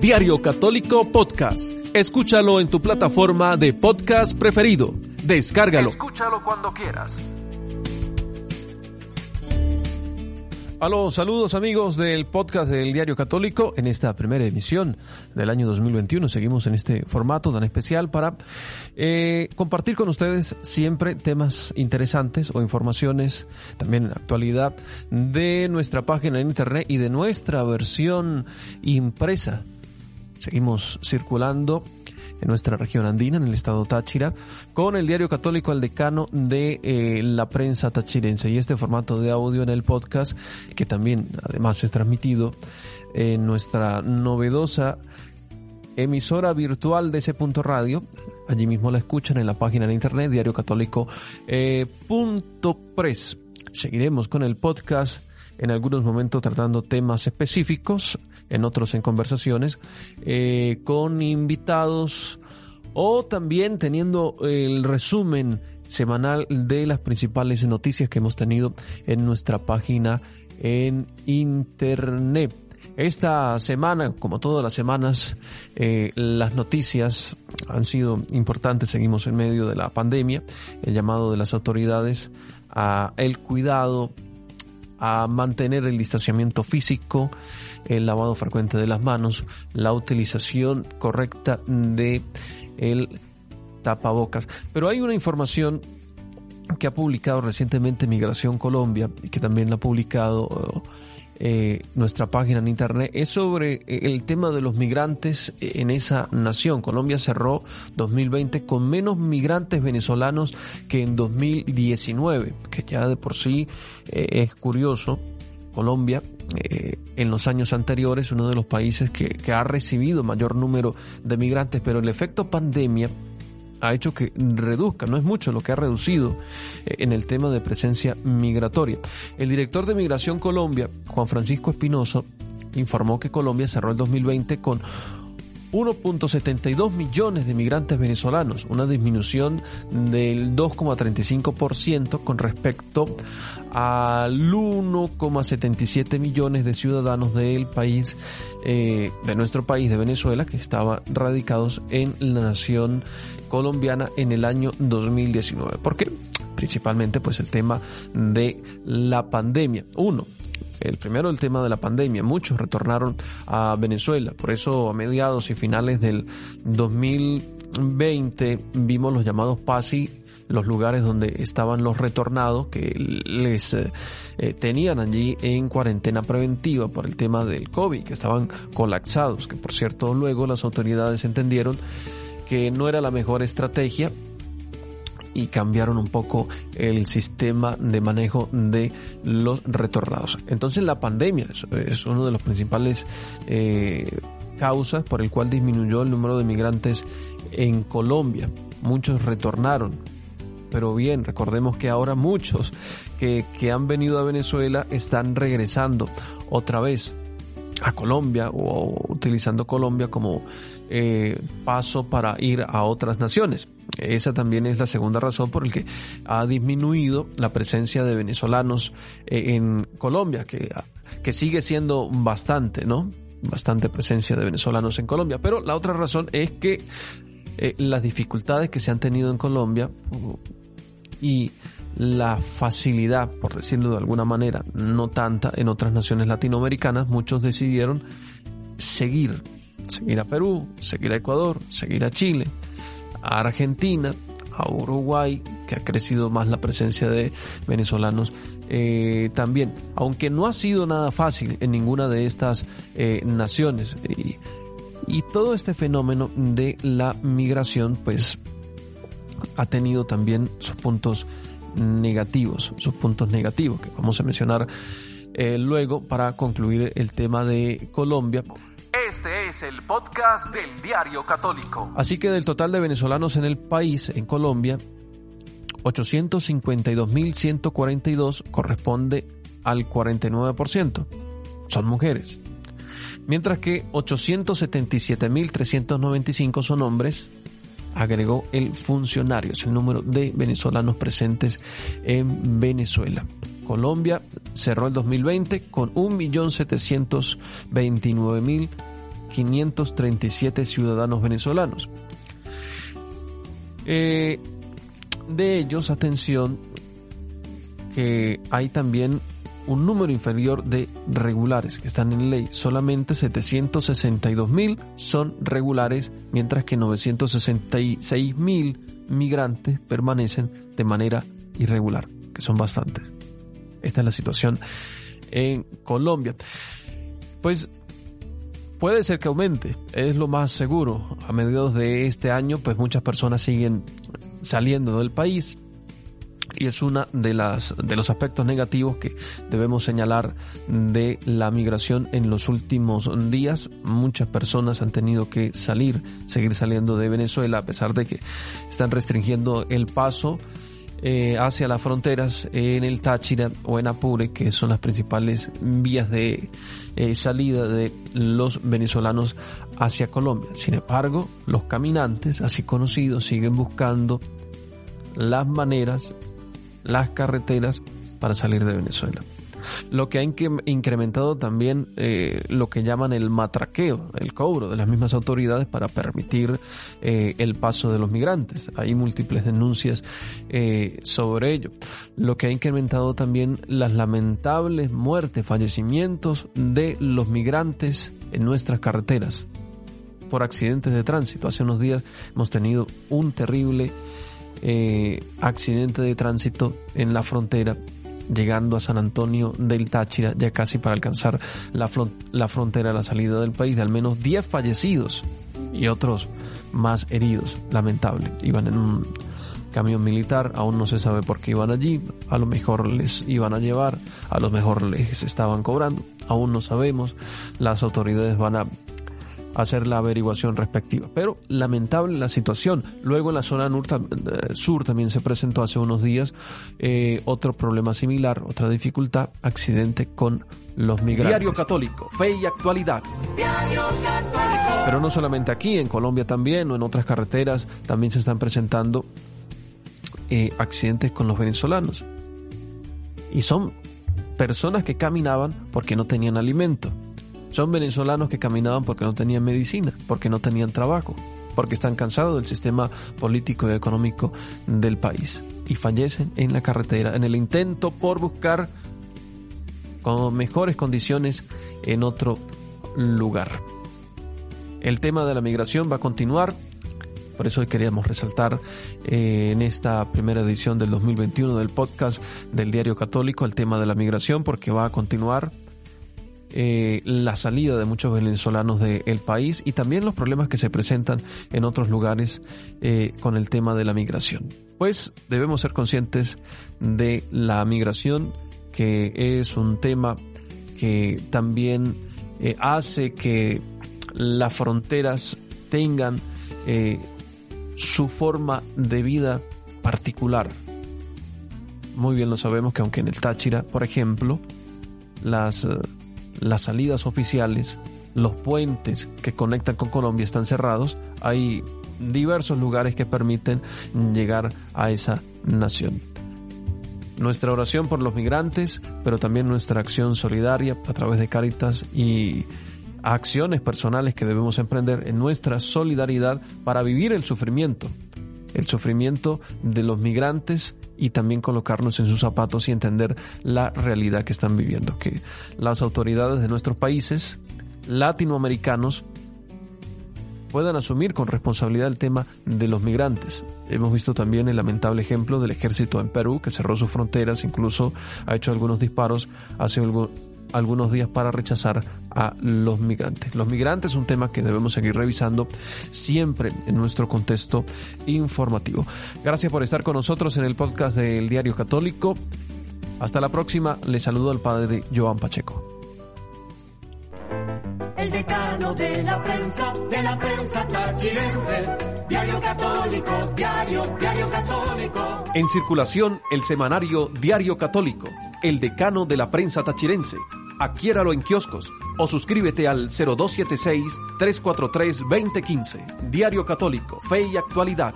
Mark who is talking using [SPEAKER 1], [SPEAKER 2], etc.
[SPEAKER 1] Diario Católico Podcast. Escúchalo en tu plataforma de podcast preferido. Descárgalo.
[SPEAKER 2] Escúchalo cuando quieras.
[SPEAKER 1] Aló, saludos amigos del podcast del Diario Católico. En esta primera emisión del año 2021 seguimos en este formato tan especial para eh, compartir con ustedes siempre temas interesantes o informaciones, también en actualidad, de nuestra página en internet y de nuestra versión impresa. Seguimos circulando en nuestra región andina, en el estado Táchira, con el diario católico El Decano de eh, la prensa tachirense. Y este formato de audio en el podcast que también además es transmitido en nuestra novedosa emisora virtual de ese punto radio. Allí mismo la escuchan en la página de internet diario católico eh, Seguiremos con el podcast en algunos momentos tratando temas específicos en otros en conversaciones, eh, con invitados o también teniendo el resumen semanal de las principales noticias que hemos tenido en nuestra página en internet. Esta semana, como todas las semanas, eh, las noticias han sido importantes. Seguimos en medio de la pandemia, el llamado de las autoridades a el cuidado a mantener el distanciamiento físico, el lavado frecuente de las manos, la utilización correcta de el tapabocas. Pero hay una información que ha publicado recientemente Migración Colombia y que también la ha publicado eh, nuestra página en internet es sobre eh, el tema de los migrantes en esa nación. Colombia cerró 2020 con menos migrantes venezolanos que en 2019, que ya de por sí eh, es curioso. Colombia en los años anteriores uno de los países que, que ha recibido mayor número de migrantes, pero el efecto pandemia ha hecho que reduzca, no es mucho lo que ha reducido eh, en el tema de presencia migratoria. El director de Migración Colombia, Juan Francisco Espinosa, informó que Colombia cerró el 2020 con 1.72 millones de migrantes venezolanos, una disminución del 2,35% con respecto al 1,77 millones de ciudadanos del país, eh, de nuestro país, de Venezuela, que estaban radicados en la nación colombiana en el año 2019. ¿Por qué? Principalmente pues el tema de la pandemia. Uno, el primero, el tema de la pandemia. Muchos retornaron a Venezuela. Por eso, a mediados y finales del 2020, vimos los llamados PASI, los lugares donde estaban los retornados que les eh, eh, tenían allí en cuarentena preventiva por el tema del COVID, que estaban colapsados, que por cierto luego las autoridades entendieron que no era la mejor estrategia y cambiaron un poco el sistema de manejo de los retornados. Entonces la pandemia es, uno de los principales eh, causas por el cual disminuyó el número de migrantes en Colombia. Muchos retornaron, pero bien, recordemos que ahora muchos que, que han venido a Venezuela están regresando otra vez a Colombia o utilizando Colombia como eh, paso para ir a otras naciones. Esa también es la segunda razón por la que ha disminuido la presencia de venezolanos eh, en Colombia, que, que sigue siendo bastante, ¿no? Bastante presencia de venezolanos en Colombia. Pero la otra razón es que eh, las dificultades que se han tenido en Colombia y la facilidad, por decirlo de alguna manera, no tanta en otras naciones latinoamericanas, muchos decidieron seguir, seguir a Perú, seguir a Ecuador, seguir a Chile, a Argentina, a Uruguay, que ha crecido más la presencia de venezolanos eh, también, aunque no ha sido nada fácil en ninguna de estas eh, naciones. Y, todo este fenómeno de la migración, pues, ha tenido también sus puntos negativos, sus puntos negativos que vamos a mencionar eh, luego para concluir el tema de Colombia.
[SPEAKER 2] Este es el podcast del Diario Católico.
[SPEAKER 1] Así que del total de venezolanos en el país, en Colombia, 852.142 corresponde al 49%. Son mujeres. Mientras que 877.395 son hombres agregó el funcionario, es el número de venezolanos presentes en Venezuela. Colombia cerró el 2020 con 1.729.000 537 ciudadanos venezolanos. Eh, de ellos, atención, que hay también un número inferior de regulares que están en ley. Solamente 762 mil son regulares, mientras que 966 mil migrantes permanecen de manera irregular, que son bastantes. Esta es la situación en Colombia. Pues puede ser que aumente, es lo más seguro. A mediados de este año, pues muchas personas siguen saliendo del país y es una de las de los aspectos negativos que debemos señalar de la migración en los últimos días. Muchas personas han tenido que salir, seguir saliendo de Venezuela a pesar de que están restringiendo el paso eh, hacia las fronteras en el Táchira o en Apure, que son las principales vías de eh, salida de los venezolanos hacia Colombia. Sin embargo, los caminantes, así conocidos, siguen buscando las maneras, las carreteras para salir de Venezuela lo que ha incrementado también eh, lo que llaman el matraqueo, el cobro de las mismas autoridades para permitir eh, el paso de los migrantes. Hay múltiples denuncias eh, sobre ello. Lo que ha incrementado también las lamentables muertes, fallecimientos de los migrantes en nuestras carreteras por accidentes de tránsito. Hace unos días hemos tenido un terrible accidente de tránsito en la frontera llegando a San Antonio del Táchira, ya casi para alcanzar la, la frontera a la salida del país, de al menos 10 fallecidos y otros más heridos, lamentable. Iban en un camión militar, aún no se sabe por qué iban allí, a lo mejor les iban a llevar, a lo mejor les estaban cobrando, aún no sabemos, las autoridades van a hacer la averiguación respectiva. Pero lamentable la situación. Luego en la zona eh, sur también se presentó hace unos días eh, otro problema similar, otra dificultad, accidente con los migrantes.
[SPEAKER 2] Diario Católico, fe y actualidad.
[SPEAKER 1] Pero no solamente aquí, en Colombia también o en otras carreteras también se están presentando eh, accidentes con los venezolanos. Y son personas que caminaban porque no tenían alimento. Son venezolanos que caminaban porque no tenían medicina, porque no tenían trabajo, porque están cansados del sistema político y económico del país y fallecen en la carretera en el intento por buscar con mejores condiciones en otro lugar. El tema de la migración va a continuar, por eso hoy queríamos resaltar eh, en esta primera edición del 2021 del podcast del Diario Católico el tema de la migración, porque va a continuar eh, la salida de muchos venezolanos del país y también los problemas que se presentan en otros lugares eh, con el tema de la migración. Pues debemos ser conscientes de la migración, que es un tema que también eh, hace que las fronteras tengan su forma de vida particular. Muy bien lo sabemos que aunque en el Táchira, por ejemplo, las las salidas oficiales, los puentes que conectan con Colombia están cerrados, hay diversos lugares que permiten llegar a esa nación. Nuestra oración por los migrantes, pero también nuestra acción solidaria a través de Caritas y acciones personales que debemos emprender en nuestra solidaridad para vivir el sufrimiento, el sufrimiento de los migrantes y también colocarnos en sus zapatos y entender la realidad que están viviendo, que las autoridades de nuestros países latinoamericanos puedan asumir con responsabilidad el tema de los migrantes. Hemos visto también el lamentable ejemplo del ejército en Perú, que cerró sus fronteras, incluso ha hecho algunos disparos hace algunos días para rechazar a los migrantes. Los migrantes es un tema que debemos seguir revisando siempre en nuestro contexto informativo. Gracias por estar con nosotros en el podcast del Diario Católico. Hasta la próxima. Les saludo al padre Joan Pacheco.
[SPEAKER 3] El decano de la prensa, de la prensa Diario Católico, Diario, Diario Católico.
[SPEAKER 2] En circulación, el semanario Diario Católico el decano de la prensa tachirense. Adquiéralo en kioscos o suscríbete al 0276-343-2015. Diario Católico, Fe y Actualidad.